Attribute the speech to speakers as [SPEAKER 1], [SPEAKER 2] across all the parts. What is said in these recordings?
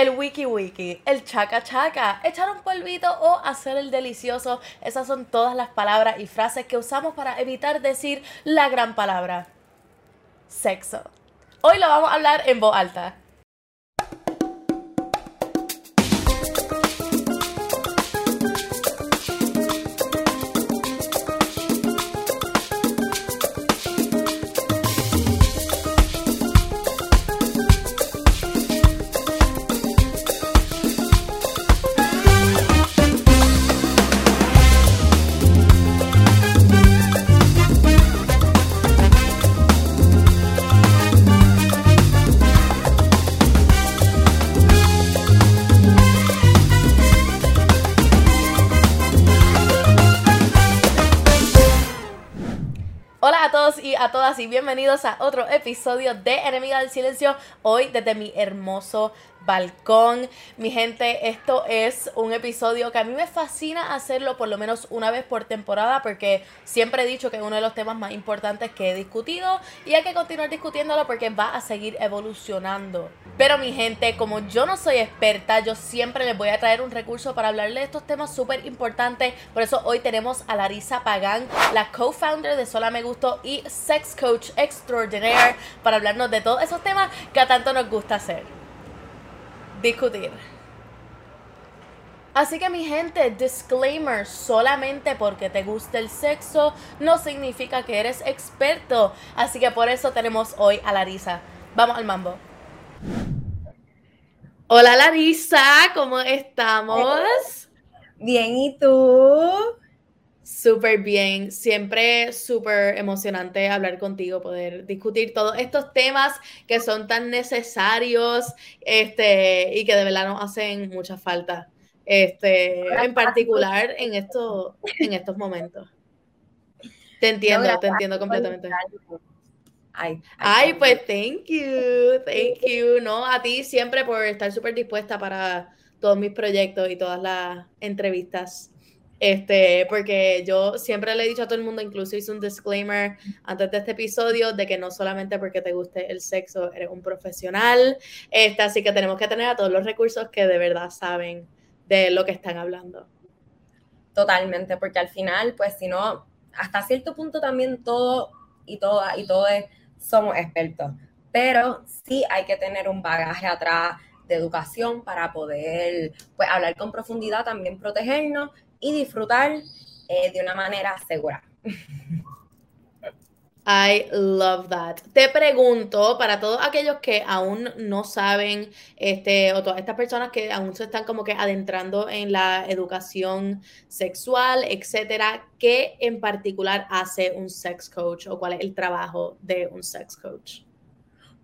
[SPEAKER 1] el wiki wiki, el chaca chaca, echar un polvito o hacer el delicioso. Esas son todas las palabras y frases que usamos para evitar decir la gran palabra. Sexo. Hoy lo vamos a hablar en voz alta. Y bienvenidos a otro episodio de Enemiga del Silencio. Hoy desde mi hermoso balcón. Mi gente, esto es un episodio que a mí me fascina hacerlo por lo menos una vez por temporada porque siempre he dicho que es uno de los temas más importantes que he discutido y hay que continuar discutiéndolo porque va a seguir evolucionando. Pero mi gente, como yo no soy experta, yo siempre les voy a traer un recurso para hablarles de estos temas súper importantes. Por eso hoy tenemos a Larisa Pagán, la co-founder de Sola Me Gusto y sex coach extraordinaire para hablarnos de todos esos temas que a tanto nos gusta hacer discutir. Así que mi gente, disclaimer, solamente porque te gusta el sexo no significa que eres experto. Así que por eso tenemos hoy a Larisa. Vamos al mambo. Hola Larisa, ¿cómo estamos?
[SPEAKER 2] Bien, ¿y tú?
[SPEAKER 1] Súper bien, siempre súper emocionante hablar contigo, poder discutir todos estos temas que son tan necesarios este, y que de verdad nos hacen mucha falta, este, en particular en, esto, en estos momentos. Te entiendo, te entiendo completamente. Ay, ay, pues thank you, thank you, ¿no? A ti siempre por estar súper dispuesta para todos mis proyectos y todas las entrevistas este, porque yo siempre le he dicho a todo el mundo, incluso hice un disclaimer antes de este episodio, de que no solamente porque te guste el sexo eres un profesional, este, así que tenemos que tener a todos los recursos que de verdad saben de lo que están hablando.
[SPEAKER 2] Totalmente, porque al final, pues si no, hasta cierto punto también todo y todas y todos somos expertos, pero sí hay que tener un bagaje atrás de educación para poder pues, hablar con profundidad, también protegernos y disfrutar eh, de una manera segura.
[SPEAKER 1] I love that. Te pregunto, para todos aquellos que aún no saben, este, o todas estas personas que aún se están como que adentrando en la educación sexual, etcétera, ¿qué en particular hace un sex coach o cuál es el trabajo de un sex coach?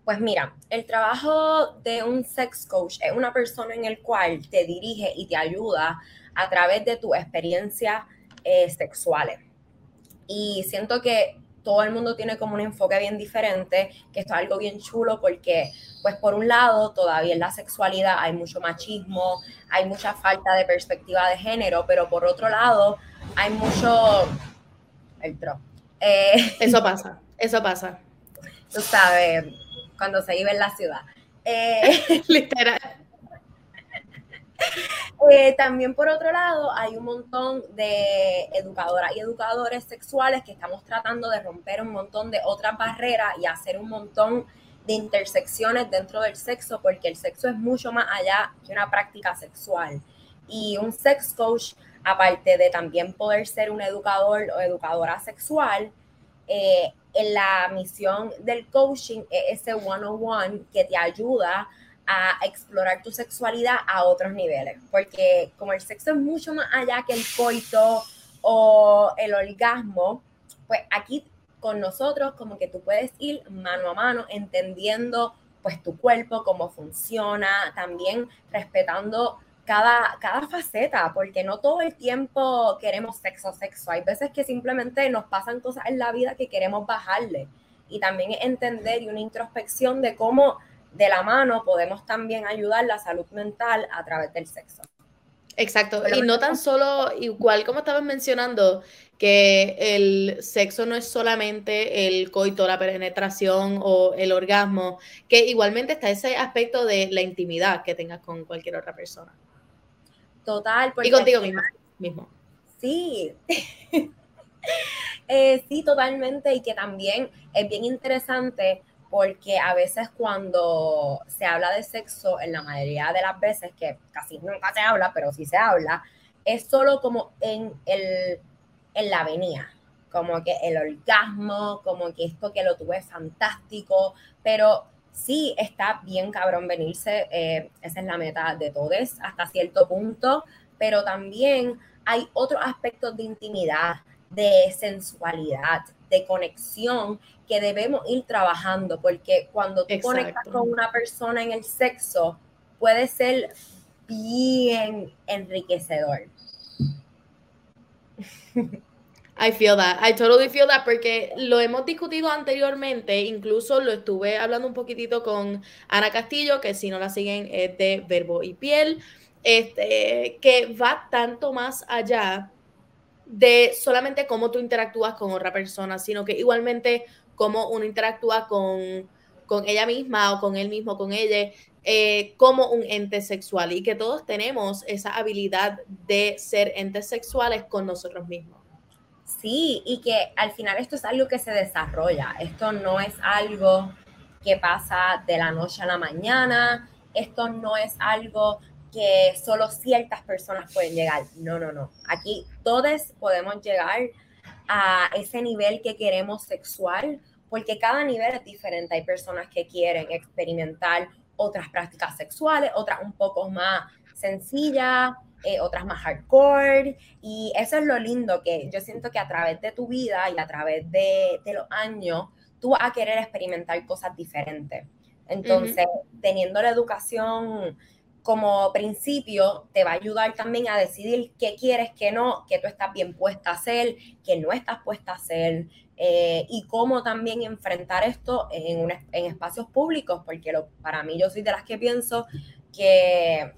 [SPEAKER 2] Pues mira, el trabajo de un sex coach es una persona en el cual te dirige y te ayuda a través de tus experiencias eh, sexuales. Y siento que todo el mundo tiene como un enfoque bien diferente, que esto es algo bien chulo porque, pues por un lado, todavía en la sexualidad hay mucho machismo, hay mucha falta de perspectiva de género, pero por otro lado, hay mucho... El
[SPEAKER 1] eh, eso pasa, eso pasa.
[SPEAKER 2] Tú sabes, cuando se vive en la ciudad. Eh,
[SPEAKER 1] Literal.
[SPEAKER 2] Eh, también por otro lado, hay un montón de educadoras y educadores sexuales que estamos tratando de romper un montón de otras barreras y hacer un montón de intersecciones dentro del sexo, porque el sexo es mucho más allá que una práctica sexual. Y un sex coach, aparte de también poder ser un educador o educadora sexual, eh, en la misión del coaching es ese one-on-one que te ayuda a explorar tu sexualidad a otros niveles, porque como el sexo es mucho más allá que el coito o el orgasmo, pues aquí con nosotros como que tú puedes ir mano a mano entendiendo pues tu cuerpo, cómo funciona, también respetando cada, cada faceta, porque no todo el tiempo queremos sexo, sexo. Hay veces que simplemente nos pasan cosas en la vida que queremos bajarle. Y también entender y una introspección de cómo de la mano podemos también ayudar la salud mental a través del sexo.
[SPEAKER 1] Exacto, y no tan solo, igual como estabas mencionando, que el sexo no es solamente el coito, la penetración o el orgasmo, que igualmente está ese aspecto de la intimidad que tengas con cualquier otra persona.
[SPEAKER 2] Total.
[SPEAKER 1] Y contigo mismo.
[SPEAKER 2] Sí. Eh, sí, totalmente. Y que también es bien interesante porque a veces cuando se habla de sexo, en la mayoría de las veces, que casi nunca se habla, pero sí se habla, es solo como en, el, en la avenida, como que el orgasmo, como que esto que lo tuve fantástico, pero sí está bien cabrón venirse, eh, esa es la meta de todos hasta cierto punto, pero también hay otros aspectos de intimidad, de sensualidad, de conexión que debemos ir trabajando, porque cuando tú conectas con una persona en el sexo, puede ser bien enriquecedor.
[SPEAKER 1] I feel that. I totally feel that porque lo hemos discutido anteriormente, incluso lo estuve hablando un poquitito con Ana Castillo, que si no la siguen es de Verbo y Piel, este, que va tanto más allá de solamente cómo tú interactúas con otra persona, sino que igualmente cómo uno interactúa con, con ella misma o con él mismo, con ella, eh, como un ente sexual y que todos tenemos esa habilidad de ser entes sexuales con nosotros mismos.
[SPEAKER 2] Sí, y que al final esto es algo que se desarrolla, esto no es algo que pasa de la noche a la mañana, esto no es algo que solo ciertas personas pueden llegar. No, no, no. Aquí todos podemos llegar a ese nivel que queremos sexual, porque cada nivel es diferente. Hay personas que quieren experimentar otras prácticas sexuales, otras un poco más sencillas, eh, otras más hardcore. Y eso es lo lindo que yo siento que a través de tu vida y a través de, los años, tú vas a querer experimentar cosas diferentes. Entonces, teniendo la educación como principio te va a ayudar también a decidir qué quieres, qué no, qué tú estás bien puesta a hacer, qué no estás puesta a hacer, eh, y cómo también enfrentar esto en, en espacios públicos, porque lo, para mí yo soy de las que pienso que,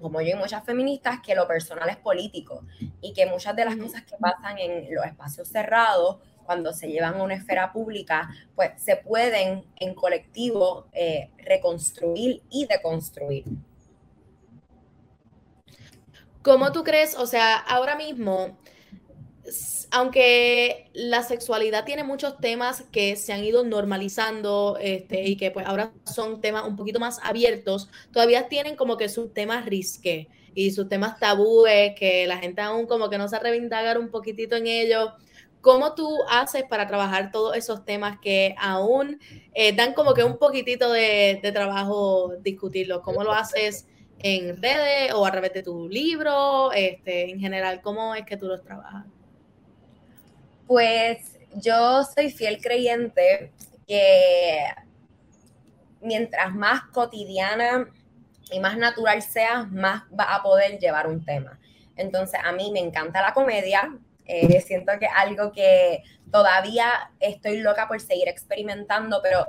[SPEAKER 2] como yo y muchas feministas, que lo personal es político y que muchas de las cosas que pasan en los espacios cerrados, cuando se llevan a una esfera pública, pues se pueden en colectivo eh, reconstruir y deconstruir.
[SPEAKER 1] ¿Cómo tú crees, o sea, ahora mismo, aunque la sexualidad tiene muchos temas que se han ido normalizando este, y que pues ahora son temas un poquito más abiertos, todavía tienen como que sus temas risque y sus temas tabúes, que la gente aún como que no se indagar un poquitito en ellos. ¿Cómo tú haces para trabajar todos esos temas que aún eh, dan como que un poquitito de, de trabajo discutirlos? ¿Cómo lo haces? En redes o a través de tu libro? Este, en general, ¿cómo es que tú los trabajas?
[SPEAKER 2] Pues yo soy fiel creyente que mientras más cotidiana y más natural seas, más va a poder llevar un tema. Entonces, a mí me encanta la comedia. Eh, siento que algo que todavía estoy loca por seguir experimentando, pero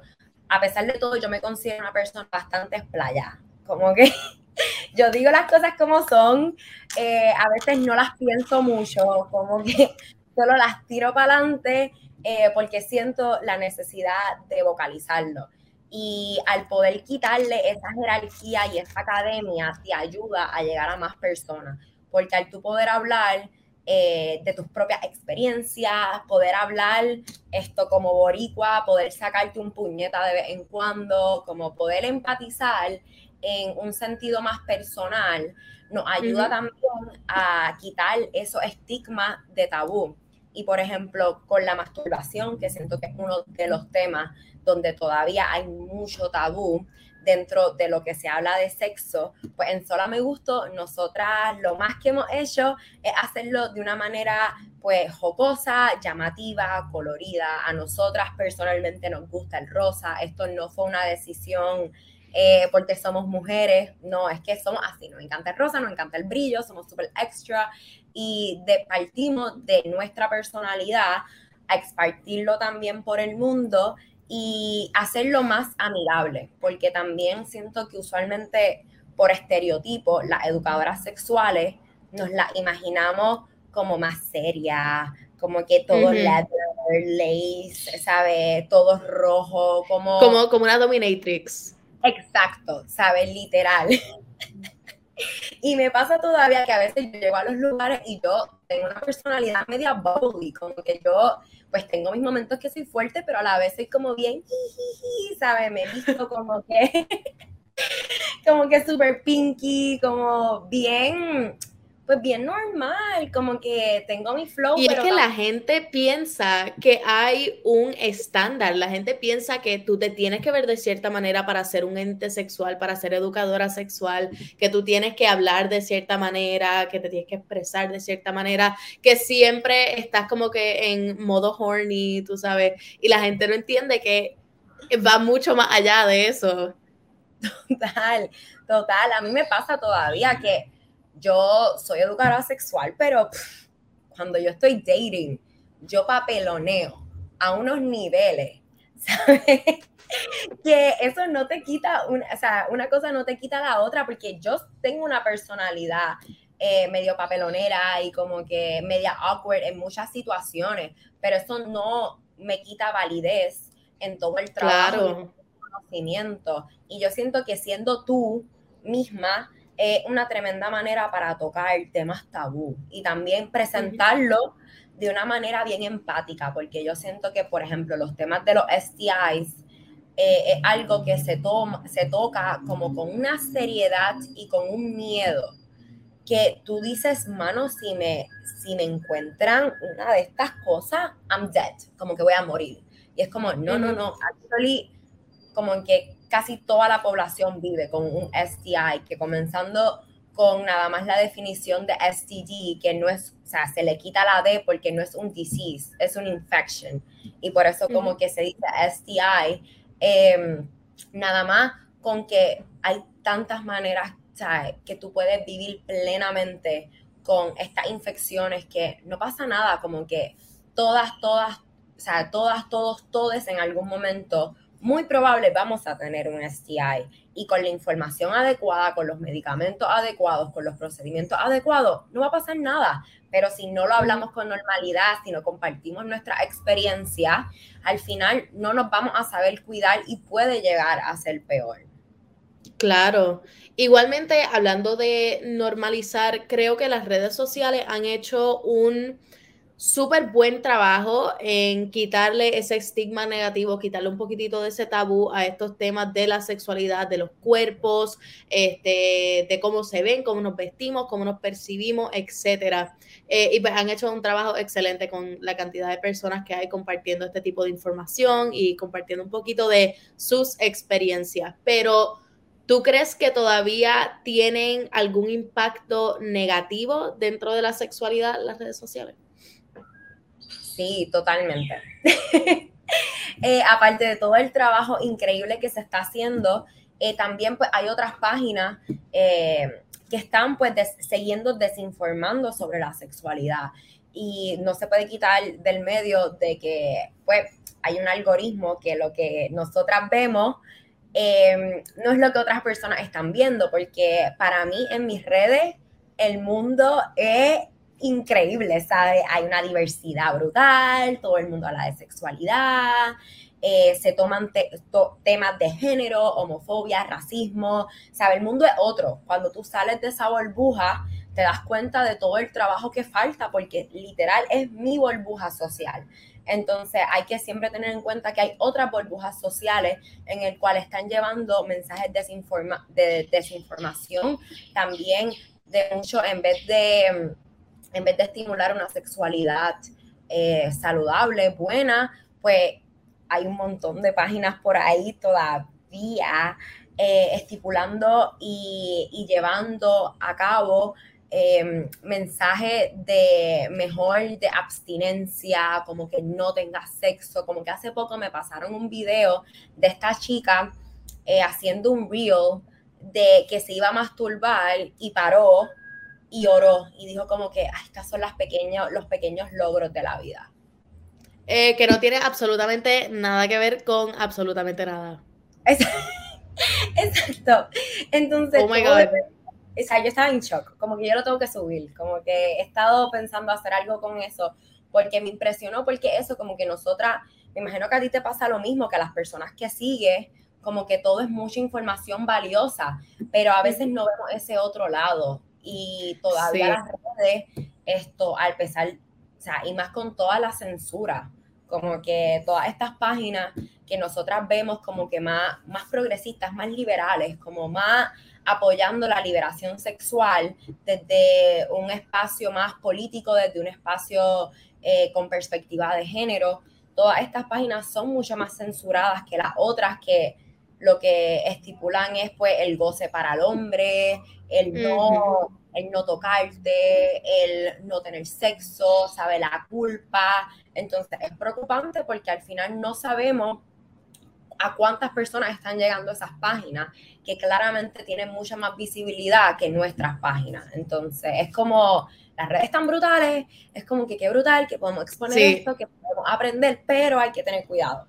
[SPEAKER 2] a pesar de todo, yo me considero una persona bastante explayada. Como que yo digo las cosas como son, eh, a veces no las pienso mucho, como que solo las tiro para adelante eh, porque siento la necesidad de vocalizarlo. Y al poder quitarle esa jerarquía y esa academia, te ayuda a llegar a más personas, porque al tú poder hablar eh, de tus propias experiencias, poder hablar esto como boricua, poder sacarte un puñeta de vez en cuando, como poder empatizar, en un sentido más personal, nos ayuda también a quitar esos estigmas de tabú. Y por ejemplo, con la masturbación, que siento que es uno de los temas donde todavía hay mucho tabú dentro de lo que se habla de sexo, pues en Sola Me Gusto, nosotras lo más que hemos hecho es hacerlo de una manera pues jocosa, llamativa, colorida. A nosotras personalmente nos gusta el rosa. Esto no fue una decisión eh, porque somos mujeres, no, es que somos así, nos encanta el rosa, nos encanta el brillo, somos súper extra y de, partimos de nuestra personalidad a expartirlo también por el mundo y hacerlo más amigable, porque también siento que usualmente por estereotipo, las educadoras sexuales nos las imaginamos como más serias, como que todo leather, lace, ¿sabes? Todo rojo, como...
[SPEAKER 1] Como, como una dominatrix.
[SPEAKER 2] Exacto, ¿sabes? Literal. y me pasa todavía que a veces yo llego a los lugares y yo tengo una personalidad media bubbly, como que yo pues tengo mis momentos que soy fuerte, pero a la vez soy como bien, ¿sabes? Me visto como que, como que súper pinky, como bien, pues bien normal, como que tengo mi flow.
[SPEAKER 1] Y es que la gente piensa que hay un estándar, la gente piensa que tú te tienes que ver de cierta manera para ser un ente sexual, para ser educadora sexual, que tú tienes que hablar de cierta manera, que te tienes que expresar de cierta manera, que siempre estás como que en modo horny, tú sabes, y la gente no entiende que va mucho más allá de eso.
[SPEAKER 2] Total, total, a mí me pasa todavía que yo soy educadora sexual, pero cuando yo estoy dating, yo papeloneo a unos niveles, ¿sabes? que eso no te quita, una, o sea, una cosa no te quita la otra, porque yo tengo una personalidad eh, medio papelonera y como que media awkward en muchas situaciones, pero eso no me quita validez en todo el trabajo y conocimiento. Y yo siento que siendo tú misma, es una tremenda manera para tocar temas tabú y también presentarlo de una manera bien empática, porque yo siento que, por ejemplo, los temas de los STIs eh, es algo que se, toma, se toca como con una seriedad y con un miedo que tú dices, mano, si me, si me encuentran una de estas cosas, I'm dead, como que voy a morir. Y es como, no, no, no, actually, como que casi toda la población vive con un STI, que comenzando con nada más la definición de STD, que no es, o sea, se le quita la D porque no es un disease, es un infection. Y por eso como que se dice STI, em, nada más con que hay tantas maneras que tú puedes vivir plenamente con estas infecciones que no pasa nada, como que todas, todas, o sea, todas, todos, todos en algún momento muy probable vamos a tener un STI y con la información adecuada, con los medicamentos adecuados, con los procedimientos adecuados, no va a pasar nada. Pero si no lo hablamos con normalidad, si no compartimos nuestra experiencia, al final no nos vamos a saber cuidar y puede llegar a ser peor.
[SPEAKER 1] Claro. Igualmente, hablando de normalizar, creo que las redes sociales han hecho un súper buen trabajo en quitarle ese estigma negativo, quitarle un poquitito de ese tabú a estos temas de la sexualidad, de los cuerpos, este, de cómo se ven, cómo nos vestimos, cómo nos percibimos, etcétera. Eh, y pues han hecho un trabajo excelente con la cantidad de personas que hay compartiendo este tipo de información y compartiendo un poquito de sus experiencias. Pero ¿Tú crees que todavía tienen algún impacto negativo dentro de la sexualidad las redes sociales?
[SPEAKER 2] Sí, totalmente. Eh, aparte de todo el trabajo increíble que se está haciendo, eh, también pues hay otras páginas eh, que están pues siguiendo desinformando sobre la sexualidad y no se puede quitar del medio de que pues hay un algoritmo que lo que nosotras vemos no es lo que otras personas están viendo, porque para mí en mis redes el mundo es increíble, ¿sabes? Hay una diversidad brutal, todo el mundo habla de sexualidad, eh, se toman temas de género, homofobia, racismo, ¿sabes? El mundo es otro. Cuando tú sales de esa burbuja, te das cuenta de todo el trabajo que falta, porque literal es mi burbuja social. Entonces hay que siempre tener en cuenta que hay otras burbujas sociales en el cual están llevando mensajes de desinformación, también de mucho, en vez de en vez de estimular una sexualidad eh, saludable, buena, pues hay un montón de páginas por ahí todavía eh, estipulando y, llevando a cabo em, mensajes de mejor de abstinencia, como que no tengas sexo, como que hace poco me pasaron un video de esta chica eh, haciendo un reel de que se iba a masturbar y paró y oró y dijo como que ah, estas son las pequeños, los pequeños logros de la vida.
[SPEAKER 1] Eh, que no tiene absolutamente nada que ver con absolutamente nada.
[SPEAKER 2] Exacto. Entonces,
[SPEAKER 1] oh my God.
[SPEAKER 2] o sea, yo estaba en shock, como que yo lo tengo que subir, como que he estado pensando hacer algo con eso, porque me impresionó, porque eso, como que nosotras, me imagino que a ti te pasa lo mismo, que a las personas que sigues, como que todo es mucha información valiosa, pero a veces no vemos ese otro lado y todavía las redes, esto, al pesar, o sea, y más con toda la censura, como que todas estas páginas que nosotras vemos como que más, más progresistas, más liberales, como más apoyando la liberación sexual desde un espacio más político, desde un espacio eh, con perspectiva de género. Todas estas páginas son mucho más censuradas que las otras que lo que estipulan es pues el goce para el hombre, el no, el no tocarte, el no tener sexo, sabe la culpa. Entonces es preocupante porque al final no sabemos a cuántas personas están llegando esas páginas que claramente tienen mucha más visibilidad que nuestras páginas. Entonces, es como las redes están brutales, es como que qué brutal que podemos exponer esto, que podemos aprender, pero hay que tener cuidado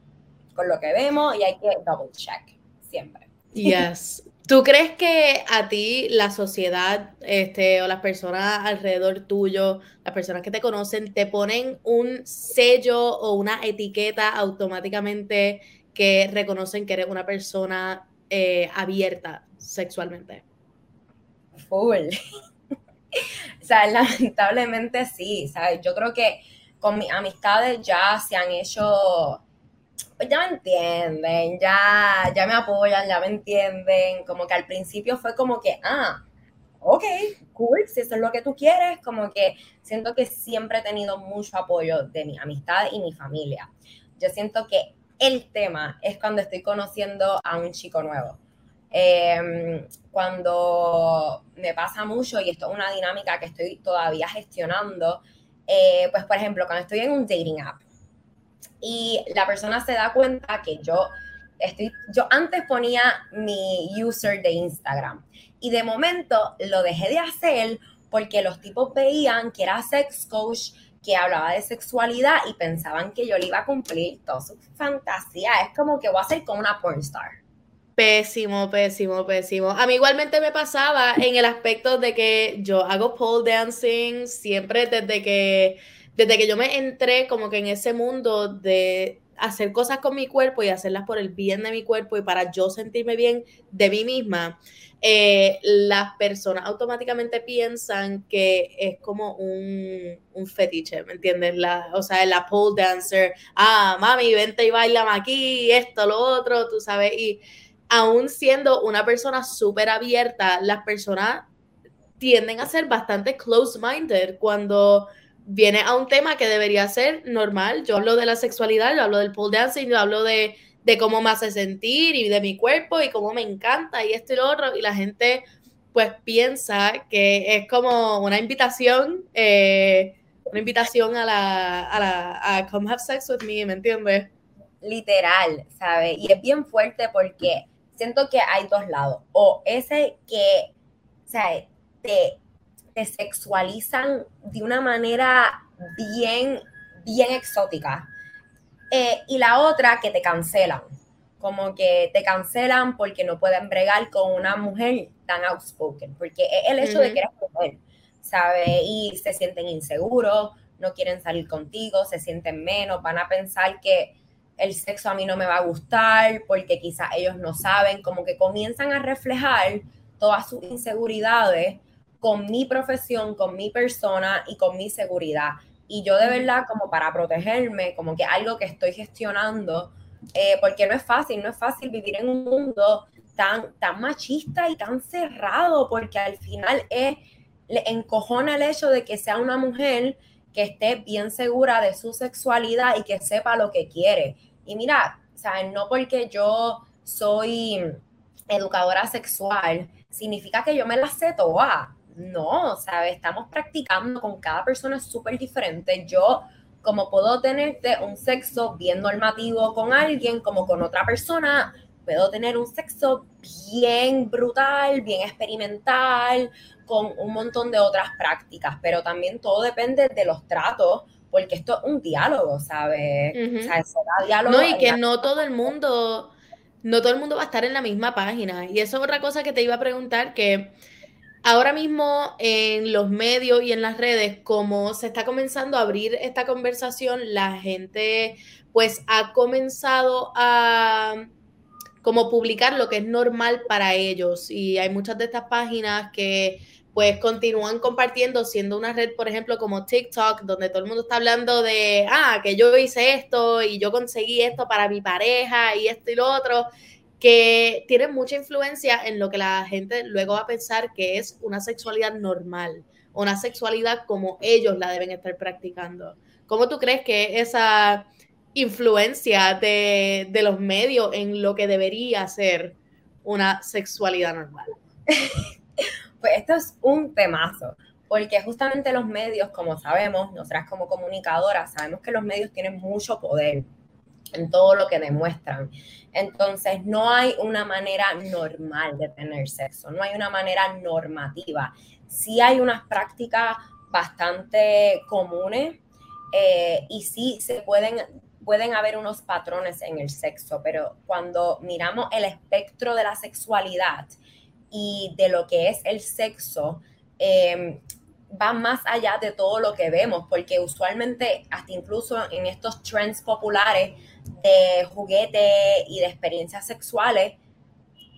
[SPEAKER 2] con lo que vemos y hay que double check siempre.
[SPEAKER 1] Yes. ¿Tú crees que a ti la sociedad este, o las personas alrededor tuyo, las personas que te conocen, te ponen un sello o una etiqueta automáticamente que reconocen que eres una persona eh, abierta sexualmente?
[SPEAKER 2] Full. o sea, lamentablemente sí, ¿sabes? Yo creo que con mis amistades ya se han hecho, pues ya me entienden, ya, ya me apoyan, ya me entienden, como que al principio fue como que, ah, ok, cool, si eso es lo que tú quieres, como que siento que siempre he tenido mucho apoyo de mi amistad y mi familia. Yo siento que el tema es cuando estoy conociendo a un chico nuevo. Em, cuando me pasa mucho, y esto es una dinámica que estoy todavía gestionando, eh, pues por ejemplo, cuando estoy en un dating app y la persona se da cuenta que yo estoy, yo antes ponía mi user de Instagram y de momento lo dejé de hacer porque los tipos veían que era sex coach que hablaba de sexualidad y pensaban que yo le iba a cumplir toda su fantasía. Es como que voy a ser como una pornstar.
[SPEAKER 1] Pésimo, pésimo, pésimo. A mí igualmente me pasaba en el aspecto de que yo hago pole dancing siempre desde que, desde que yo me entré como que en ese mundo de hacer cosas con mi cuerpo y hacerlas por el bien de mi cuerpo y para yo sentirme bien de mí misma. Eh, las personas automáticamente piensan que es como un, un fetiche, ¿me entiendes? La, o sea, la pole dancer, ah, mami, vente y baila aquí, esto, lo otro, tú sabes, y aún siendo una persona súper abierta, las personas tienden a ser bastante close-minded cuando viene a un tema que debería ser normal. Yo hablo de la sexualidad, yo hablo del pole dancing, yo hablo de de cómo me hace sentir y de mi cuerpo y cómo me encanta y esto y lo otro. Y la gente pues piensa que es como una invitación, eh, una invitación a la, a come have sex with me, ¿me entiendes?
[SPEAKER 2] Literal, ¿sabes? Y es bien fuerte porque siento que hay dos lados. O ese que, o sea, te, te sexualizan de una manera bien, bien exótica eh, y la otra, que te cancelan. Como que te cancelan porque no pueden bregar con una mujer tan outspoken. Porque es el hecho de que eres mujer, ¿sabes? Y se sienten inseguros, no quieren salir contigo, se sienten menos, van a pensar que el sexo a mí no me va a gustar porque quizás ellos no saben, como que comienzan a reflejar todas sus inseguridades con mi profesión, con mi persona y con mi seguridad. Y yo de verdad, como para protegerme, como que algo que estoy gestionando, eh, porque no es fácil, no es fácil vivir en un mundo tan, tan machista y tan cerrado, porque al final es, le encojona el hecho de que sea una mujer que esté bien segura de su sexualidad y que sepa lo que quiere. Y mira, o no porque yo soy educadora sexual, significa que yo me la sé toda no, ¿sabes? Estamos practicando con cada persona súper diferente. Yo, como puedo tenerte un sexo bien normativo con alguien, como con otra persona, puedo tener un sexo bien brutal, bien experimental, con un montón de otras prácticas, pero también todo depende de los tratos, porque esto es un diálogo, ¿sabes?
[SPEAKER 1] o sea, diálogo. No, y que no todo el mundo no todo el mundo va a estar en la misma página. Y eso es otra cosa que te iba a preguntar, que ahora mismo en los medios y en las redes, como se está comenzando a abrir esta conversación, la gente pues ha comenzado a como publicar lo que es normal para ellos. Y hay muchas de estas páginas que pues continúan compartiendo, siendo una red, por ejemplo, como TikTok, donde todo el mundo está hablando de, ah, que yo hice esto y yo conseguí esto para mi pareja y esto y lo otro, que tienen mucha influencia en lo que la gente luego va a pensar que es una sexualidad normal, una sexualidad como ellos la deben estar practicando. ¿Cómo tú crees que esa influencia de, de los medios en lo que debería ser una sexualidad normal?
[SPEAKER 2] Pues esto es un temazo, porque justamente los medios, como sabemos, nosotras como comunicadoras, sabemos que los medios tienen mucho poder en todo lo que demuestran. Entonces, no hay una manera normal de tener sexo, no hay una manera normativa. Sí hay unas prácticas bastante comunes eh, y sí se pueden, pueden haber unos patrones en el sexo, pero cuando miramos el espectro de la sexualidad, y de lo que es el sexo em, va más allá de todo lo que vemos, porque usualmente hasta incluso en estos trends populares de juguete y de experiencias sexuales,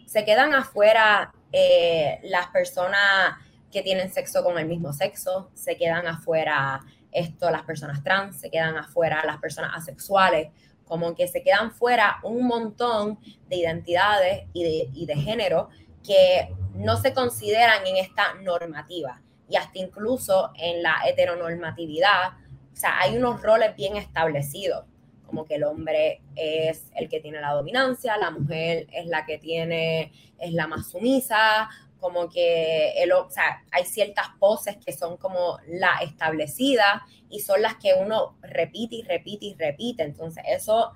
[SPEAKER 2] se quedan afuera eh, las personas que tienen sexo con el mismo sexo, se quedan afuera esto, las personas trans, se quedan afuera las personas asexuales, como que se quedan fuera un montón de identidades y de, y de género que no se consideran en esta normativa. Y hasta incluso en la heteronormatividad, o sea, hay unos roles bien establecidos, como que el hombre es el que tiene la dominancia, la mujer es la que tiene, es la más sumisa, como que el, o sea, hay ciertas poses que son como la establecida y son las que uno repite y repite y repite. Entonces, eso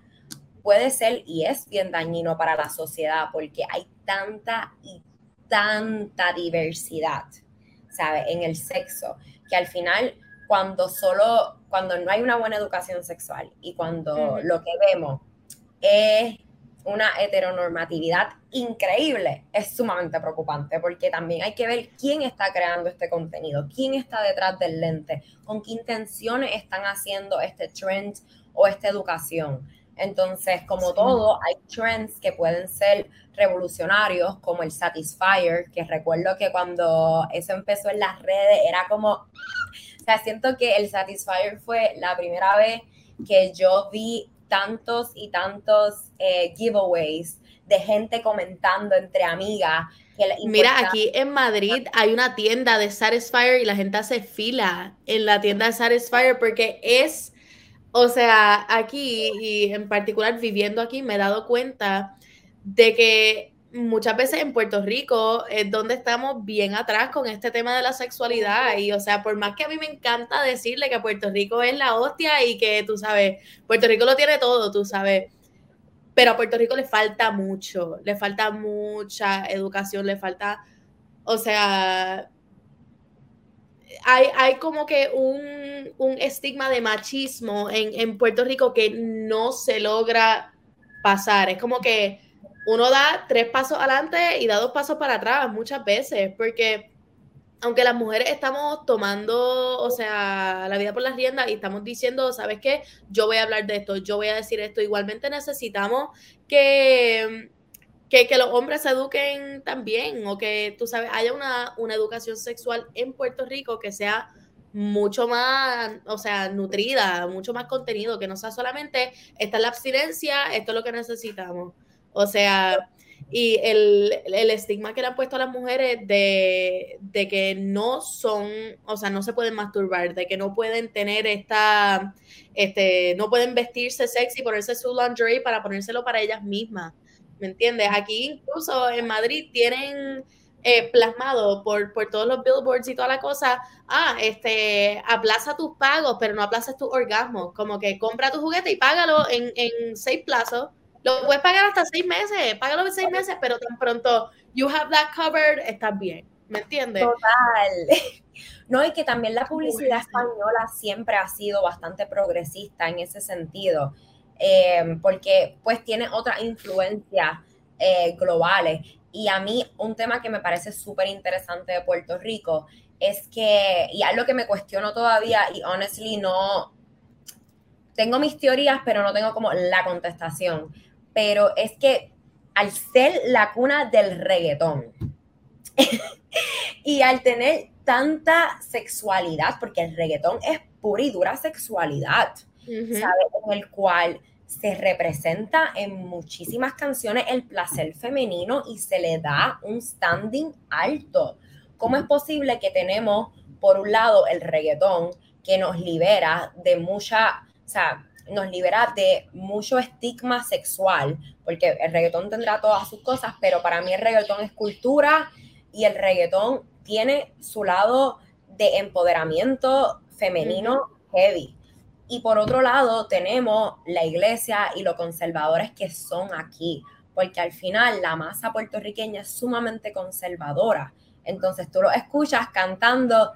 [SPEAKER 2] puede ser y es bien dañino para la sociedad porque hay tanta y tanta diversidad, ¿sabe? En el sexo, que al final cuando solo, cuando no hay una buena educación sexual y cuando lo que vemos es una heteronormatividad increíble, es sumamente preocupante porque también hay que ver quién está creando este contenido, quién está detrás del lente, con qué intenciones están haciendo este trend o esta educación. Entonces, como todo, hay trends que pueden ser revolucionarios, como el Satisfyer, que recuerdo que cuando eso empezó en las redes era como, sea, siento que el Satisfyer fue la primera vez que yo vi tantos y tantos eh, giveaways de gente comentando entre amigas.
[SPEAKER 1] Mira, aquí en Madrid hay una tienda de Satisfyer y la gente hace fila en la tienda de Satisfyer porque es o sea, aquí y en particular viviendo aquí me he dado cuenta de que muchas veces en Puerto Rico es donde estamos bien atrás con este tema de la sexualidad y o sea, por más que a mí me encanta decirle que Puerto Rico es la hostia y que tú sabes, Puerto Rico lo tiene todo, tú sabes, pero a Puerto Rico le falta mucho, le falta mucha educación, le falta, o sea, hay, como que un, estigma de machismo en, Puerto Rico que no se logra pasar. Es como que uno da tres pasos adelante y da dos pasos para atrás muchas veces, porque aunque las mujeres estamos tomando, o sea, la vida por las riendas y estamos diciendo, ¿sabes qué? Yo voy a hablar de esto, yo voy a decir esto, igualmente necesitamos que que, los hombres se eduquen también o que, tú sabes, haya una, una, educación sexual en Puerto Rico que sea mucho más, o sea, nutrida, mucho más contenido, que no sea solamente, esta es la abstinencia, esto es lo que necesitamos. O sea, y el, el estigma que le han puesto a las mujeres de, de, que no son, o sea, no se pueden masturbar, de que no pueden tener esta, este, no pueden vestirse sexy, ponerse su lingerie para ponérselo para ellas mismas. ¿me entiendes? Aquí incluso en Madrid tienen eh, plasmado por, por todos los billboards y toda la cosa, ah, este, aplaza tus pagos, pero no aplazas tus orgasmos, como que compra tu juguete y págalo en, en seis plazos, lo puedes pagar hasta seis meses, págalo en seis meses, pero tan pronto you have that covered, estás bien, ¿me entiendes?
[SPEAKER 2] Total. No, y que también la publicidad española siempre ha sido bastante progresista en ese sentido. Eh, porque pues tiene otra influencia eh, globales. Y a mí un tema que me parece súper interesante de Puerto Rico es que, y algo que me cuestiono todavía y honestly no, tengo mis teorías, pero no tengo como la contestación, pero es que al ser la cuna del reggaetón y al tener tanta sexualidad, porque el reggaetón es pura y dura sexualidad, ¿sabes? En el cual se representa en muchísimas canciones el placer femenino y se le da un standing alto. ¿Cómo es posible que tenemos, por un lado, el reggaetón que nos libera de mucha, o sea, nos libera de mucho estigma sexual, porque el reggaetón tendrá todas sus cosas, pero para mí el reggaetón es cultura y el reggaetón tiene su lado de empoderamiento femenino heavy. Y por otro lado, tenemos la iglesia y los conservadores que son aquí, porque al final la masa puertorriqueña es sumamente conservadora. Entonces tú lo escuchas cantando,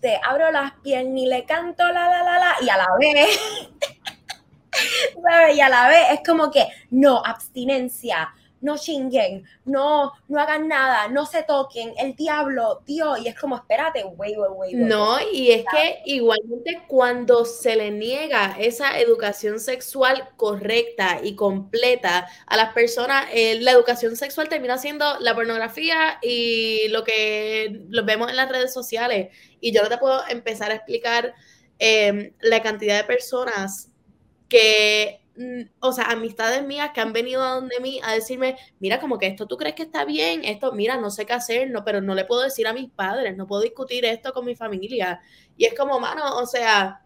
[SPEAKER 2] te abro las piernas y le canto la la la la, y a la vez, y a la vez es como que no, abstinencia, no chinguen, no, no hagan nada, no se toquen, el diablo, Dios, y es como, espérate, wait, wait, wait.
[SPEAKER 1] No, y es que igualmente cuando se le niega esa educación sexual correcta y completa a las personas, eh, la educación sexual termina siendo la pornografía y lo que lo vemos en las redes sociales. Y yo no te puedo empezar a explicar em, la cantidad de personas que Mm, o sea, amistades mías que han venido a donde mí a decirme, mira, como que esto tú crees que está bien, esto, mira, no sé qué hacer, no, pero no le puedo decir a mis padres, no puedo discutir esto con mi familia. Y es como, mano, o sea,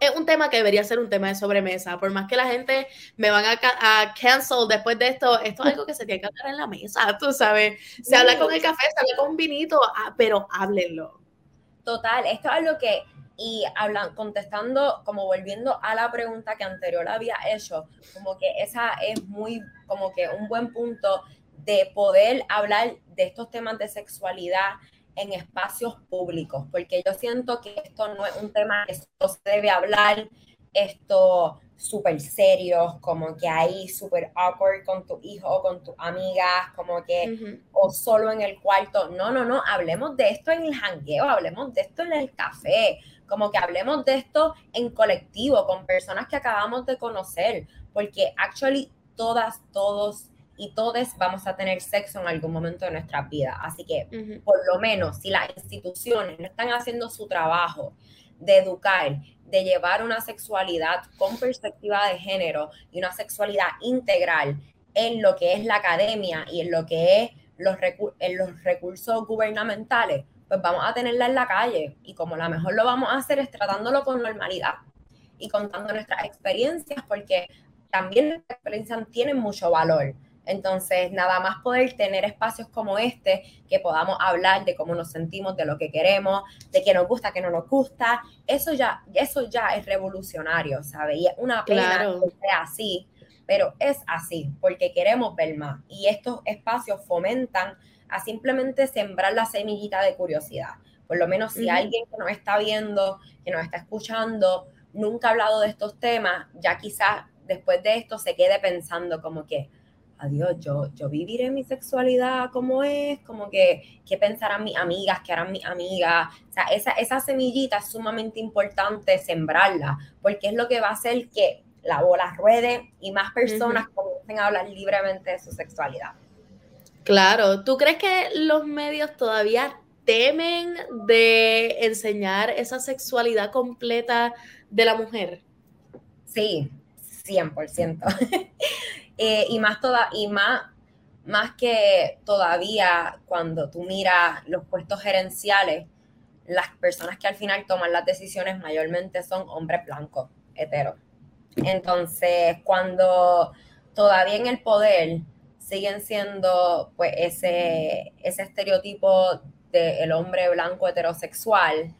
[SPEAKER 1] es un tema que debería ser un tema de sobremesa. Por más que la gente me van a, a cancel después de esto, esto es algo que se tiene que hablar en la mesa, tú sabes. Se habla con el café, se habla con un vinito, ah, pero háblenlo.
[SPEAKER 2] Total, esto es algo que y hablan, contestando, como volviendo a la pregunta que anterior había hecho, como que esa es muy, como que un buen punto de poder hablar de estos temas de sexualidad en espacios públicos, porque yo siento que esto no es un tema que se debe hablar, esto súper serios, como que ahí súper awkward con tu hijo o con tus amigas, como que, o solo en el cuarto. No, no, no, hablemos de esto en el jangueo, hablemos de esto en el café, como que hablemos de esto en colectivo, con personas que acabamos de conocer, porque actually todas, todos y todos vamos a tener sexo en algún momento de nuestra vida. Así que, por lo menos, si las instituciones no están haciendo su trabajo de educar, de llevar una sexualidad con perspectiva de género y una sexualidad integral en lo que es la academia y en lo que es los, en los recursos gubernamentales, pues vamos a tenerla en la calle y como la mejor lo vamos a hacer es tratándolo con normalidad y contando nuestras experiencias porque también nuestras experiencias tienen mucho valor. Entonces, nada más poder tener espacios como este, que podamos hablar de cómo nos sentimos, de lo que queremos, de qué nos gusta, qué no nos gusta, eso ya, eso ya es revolucionario, ¿sabes? Y es una pena que sea así, pero es así, porque queremos ver más. Y estos espacios fomentan a simplemente sembrar la semillita de curiosidad. Por lo menos si alguien que nos está viendo, que nos está escuchando, nunca ha hablado de estos temas, ya quizás después de esto se quede pensando como que, adiós, yo, yo viviré mi sexualidad como es, como que, ¿qué pensarán mis amigas? ¿Qué harán mis amigas? O sea, esa, esa semillita es sumamente importante sembrarla, porque es lo que va a hacer que la bola ruede y más personas comiencen a hablar libremente de su sexualidad.
[SPEAKER 1] Claro, ¿tú crees que los medios todavía temen de enseñar esa sexualidad completa de la mujer?
[SPEAKER 2] Sí, 100%. eh, y más toda, y más, más que todavía cuando tú miras los puestos gerenciales, las personas que al final toman las decisiones mayormente son hombres blancos, heteros. Entonces, cuando todavía en el poder siguen siendo pues ese, ese estereotipo del hombre blanco heterosexual,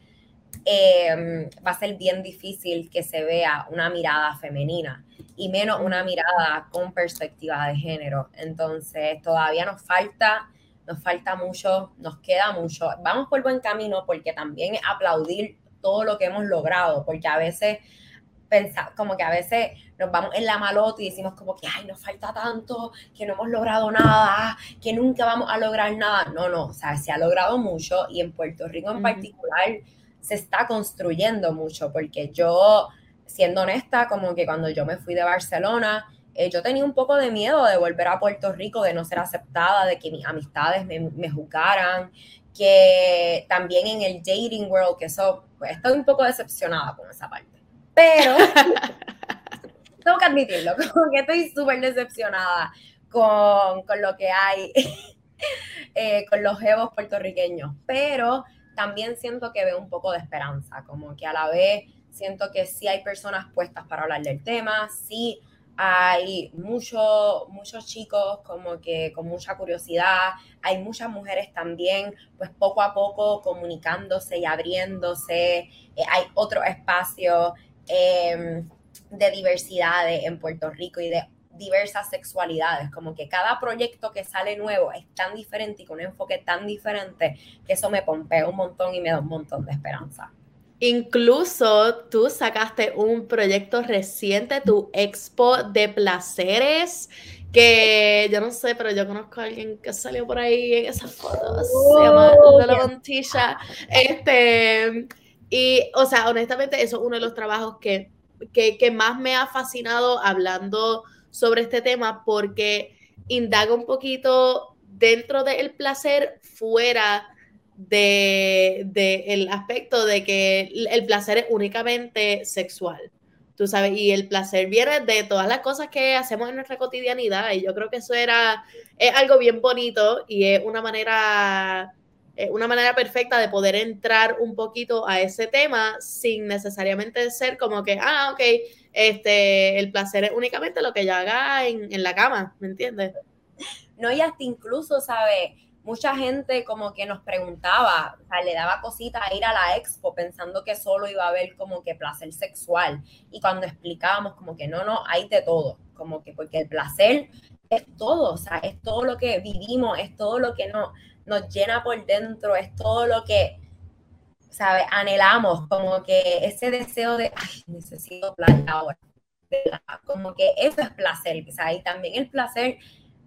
[SPEAKER 2] em, va a ser bien difícil que se vea una mirada femenina y menos una mirada con perspectiva de género. Entonces, todavía nos falta, nos falta mucho, nos queda mucho. Vamos por buen camino porque también aplaudir todo lo que hemos logrado, porque a veces pensar, como que a veces nos vamos en la malota y decimos como que, ay, nos falta tanto, que no hemos logrado nada, que nunca vamos a lograr nada. No, no, o sea, se ha logrado mucho y en Puerto Rico en particular se está construyendo mucho, porque yo, siendo honesta, como que cuando yo me fui de Barcelona, eh, yo tenía un poco de miedo de volver a Puerto Rico, de no ser aceptada, de que mis amistades me, me juzgaran, que también en el dating world, que eso, pues estoy un poco decepcionada con esa parte pero tengo que admitirlo, como que estoy súper decepcionada con, lo que hay eh, con los jevos puertorriqueños, pero también siento que veo un poco de esperanza, como que a la vez siento que sí hay personas puestas para hablar del tema, sí hay muchos muchos chicos como que con mucha curiosidad, hay muchas mujeres también, pues poco a poco comunicándose y abriéndose, eh, hay otro espacio Em, de diversidades en Puerto Rico y de diversas sexualidades, como que cada proyecto que sale nuevo es tan diferente y con un enfoque tan diferente que eso me pompea un montón y me da un montón de esperanza.
[SPEAKER 1] Incluso tú sacaste un proyecto reciente, tu expo de placeres, que yo no sé, pero yo conozco a alguien que salió por ahí en esas fotos, se llama Lola Montisha. Este, y, o sea, honestamente, eso es uno de los trabajos que, que, más me ha fascinado hablando sobre este tema porque indaga un poquito dentro del placer fuera del de, el aspecto de que el placer es únicamente sexual. Tú sabes, y el placer viene de todas las cosas que hacemos en nuestra cotidianidad. Y yo creo que eso era, es algo bien bonito y es una manera una manera perfecta de poder entrar un poquito a ese tema sin necesariamente ser como que, ah, ok, este, el placer es únicamente lo que yo haga en, en la cama, ¿me entiendes?
[SPEAKER 2] No, y hasta incluso, ¿sabes? Mucha gente como que nos preguntaba, o sea, le daba cosita a ir a la expo pensando que solo iba a haber como que placer sexual. Y cuando explicábamos como que no, no, hay de todo, como que porque el placer es todo, o sea, es todo lo que vivimos, es todo lo que no, nos llena por dentro, es todo lo que, ¿sabes? Anhelamos, como que ese deseo de, necesito playa ahora. Como que eso es placer, ¿sabes? Y también el placer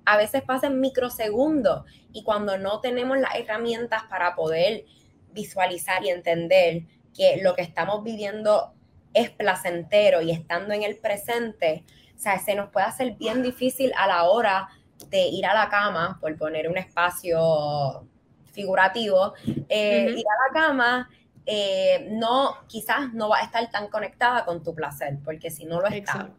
[SPEAKER 2] a veces pasa en microsegundos y cuando no tenemos las herramientas para poder visualizar y entender que lo que estamos viviendo es placentero y estando en el presente, se nos puede hacer bien difícil a la hora de ir a la cama, por poner un espacio figurativo, eh, ir a la cama eh, no, quizás no va a estar tan conectada con tu placer, porque si no lo está.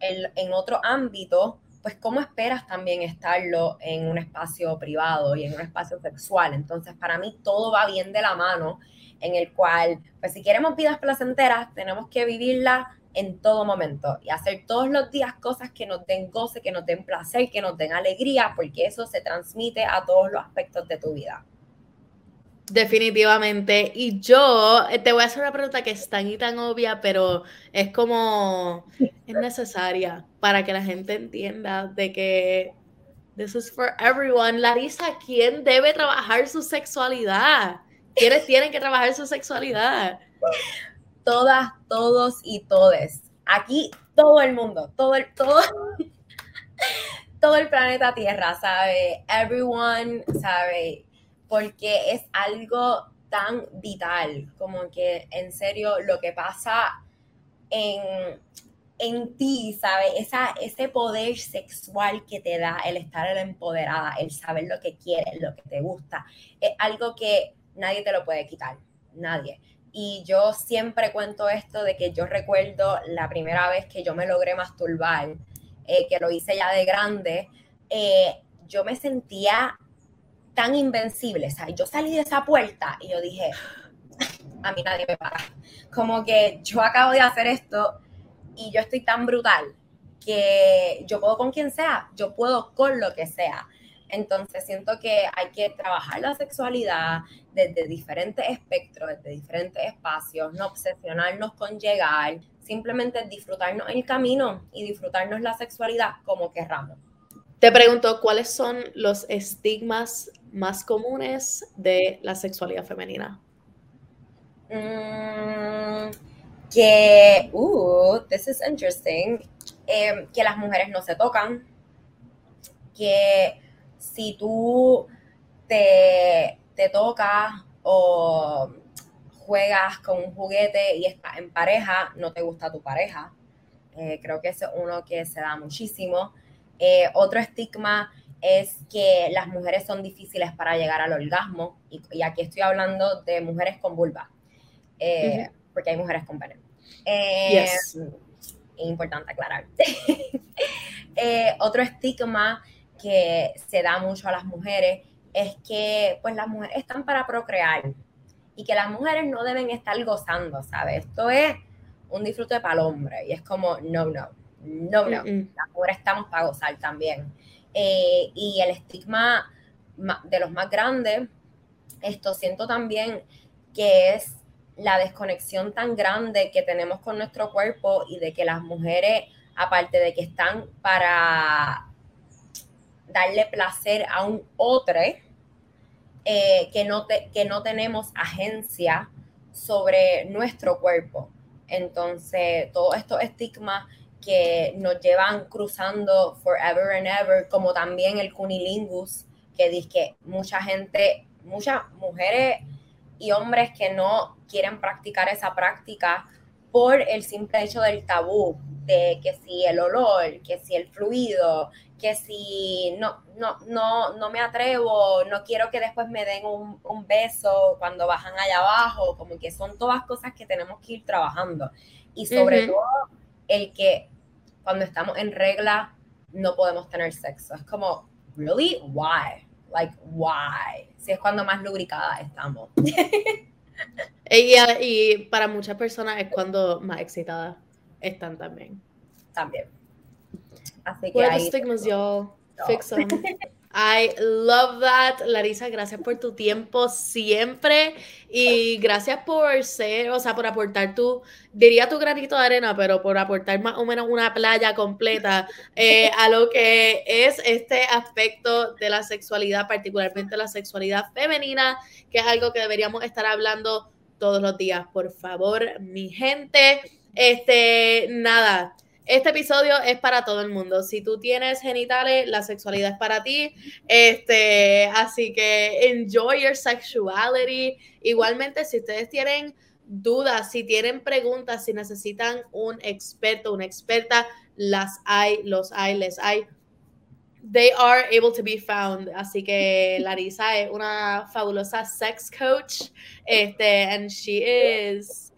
[SPEAKER 2] En, en, otro ámbito, pues cómo esperas también estarlo en un espacio privado y en un espacio sexual. Entonces, para mí todo va bien de la mano, en el cual, pues si queremos vidas placenteras, tenemos que vivirla en todo momento y hacer todos los días cosas que nos den goce, que nos den placer, que nos den alegría, porque eso se transmite a todos los aspectos de tu vida.
[SPEAKER 1] Definitivamente. Y yo eh, te voy a hacer una pregunta que es tan y tan obvia, pero es como, es necesaria para que la gente entienda de que this is for everyone. Larisa, ¿quién debe trabajar su sexualidad? ¿Quiénes tienen que trabajar su sexualidad?
[SPEAKER 2] Todas, todos y todes. Aquí todo el mundo, todo el, todo, todo el planeta Tierra, ¿sabe? Everyone, ¿sabe? Porque es algo tan vital, como que en serio lo que pasa en, en ti, ¿sabe? Esa, ese poder sexual que te da el estar empoderada, el saber lo que quieres, lo que te gusta, es algo que nadie te lo puede quitar, nadie. Y yo siempre cuento esto de que yo recuerdo la primera vez que yo me logré masturbar, eh, que lo hice ya de grande, eh, yo me sentía tan invencible. Sea, yo salí de esa puerta y yo dije, a mí nadie me para. Como que yo acabo de hacer esto y yo estoy tan brutal que yo puedo con quien sea, yo puedo con lo que sea. Entonces siento que hay que trabajar la sexualidad desde diferentes espectros, desde diferentes espacios, no obsesionarnos con llegar, simplemente disfrutarnos el camino y disfrutarnos la sexualidad como querramos.
[SPEAKER 1] Te pregunto, ¿cuáles son los estigmas más comunes de la sexualidad femenina?
[SPEAKER 2] Mm, que, uh, this is interesting, eh, que las mujeres no se tocan, que si tú te, te tocas o juegas con un juguete y estás en pareja, no te gusta tu pareja. Eh, creo que ese es uno que se da muchísimo. Eh, otro estigma es que las mujeres son difíciles para llegar al orgasmo, y, aquí estoy hablando de mujeres con vulva, eh, porque hay mujeres con pene. Es Importante aclarar. otro estigma que se da mucho a las mujeres es que pues las mujeres están para procrear y que las mujeres no deben estar gozando, ¿sabes? Esto es un disfrute para el hombre y es como, no, no, no, no, las mujeres estamos para gozar también. Eh, y el estigma de los más grandes, esto siento también que es la desconexión tan grande que tenemos con nuestro cuerpo y de que las mujeres, aparte de que están para darle placer a un otro, eh, que, no que no tenemos agencia sobre nuestro cuerpo. Entonces, todos estos estigmas que nos llevan cruzando forever and ever, como también el cunilingus, que dice que mucha gente, muchas mujeres y hombres que no quieren practicar esa práctica por el simple hecho del tabú, de que si el olor, que si el fluido, que si no, no, no, no me atrevo, no quiero que después me den un, beso cuando bajan allá abajo, como que son todas cosas que tenemos que ir trabajando. Y sobre todo el que cuando estamos en regla no podemos tener sexo. Es como, really? Why? Like, why? Si es cuando más lubricada estamos.
[SPEAKER 1] y, y para muchas personas es cuando más excitada están también.
[SPEAKER 2] También.
[SPEAKER 1] Así que ahí stigmas, y'all. Fix them. I love that. Larisa, gracias por tu tiempo siempre y gracias por ser, o sea, por aportar tu, diría tu granito de arena, pero por aportar más o menos una playa completa eh, a lo que es este aspecto de la sexualidad, particularmente la sexualidad femenina, que es algo que deberíamos estar hablando todos los días. Por favor, mi gente, este, nada este episodio es para todo el mundo. Si tú tienes genitales, la sexualidad es para ti. Este, así que enjoy your sexuality. Igualmente, si ustedes tienen dudas, si tienen preguntas, si necesitan un experto, una experta, las hay, los hay, les hay. They are able to be found. Así que Larisa es una fabulosa sex coach. Este, and she is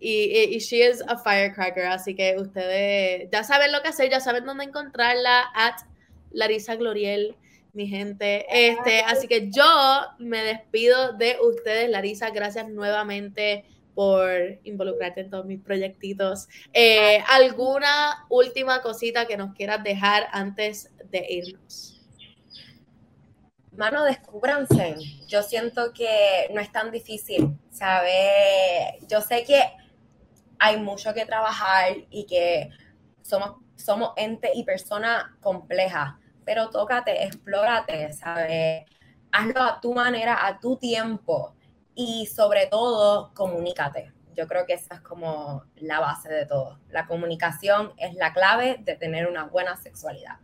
[SPEAKER 1] y, y, she is a firecracker, así que ustedes ya saben lo que hacer, ya saben dónde encontrarla, at Larisa Gloriel, mi gente. Este, así que yo me despido de ustedes, Larisa, gracias nuevamente por involucrarte en todos mis proyectitos. Eh, ¿Alguna última cosita que nos quieras dejar antes de irnos?
[SPEAKER 2] Mano, descúbranse. Yo siento que no es tan difícil, ¿sabes? Yo sé que hay mucho que trabajar y que somos, somos ente y persona compleja, pero tócate, explórate, ¿sabes? Hazlo a tu manera, a tu tiempo y sobre todo comunícate. Yo creo que esa es como la base de todo. La comunicación es la clave de tener una buena sexualidad.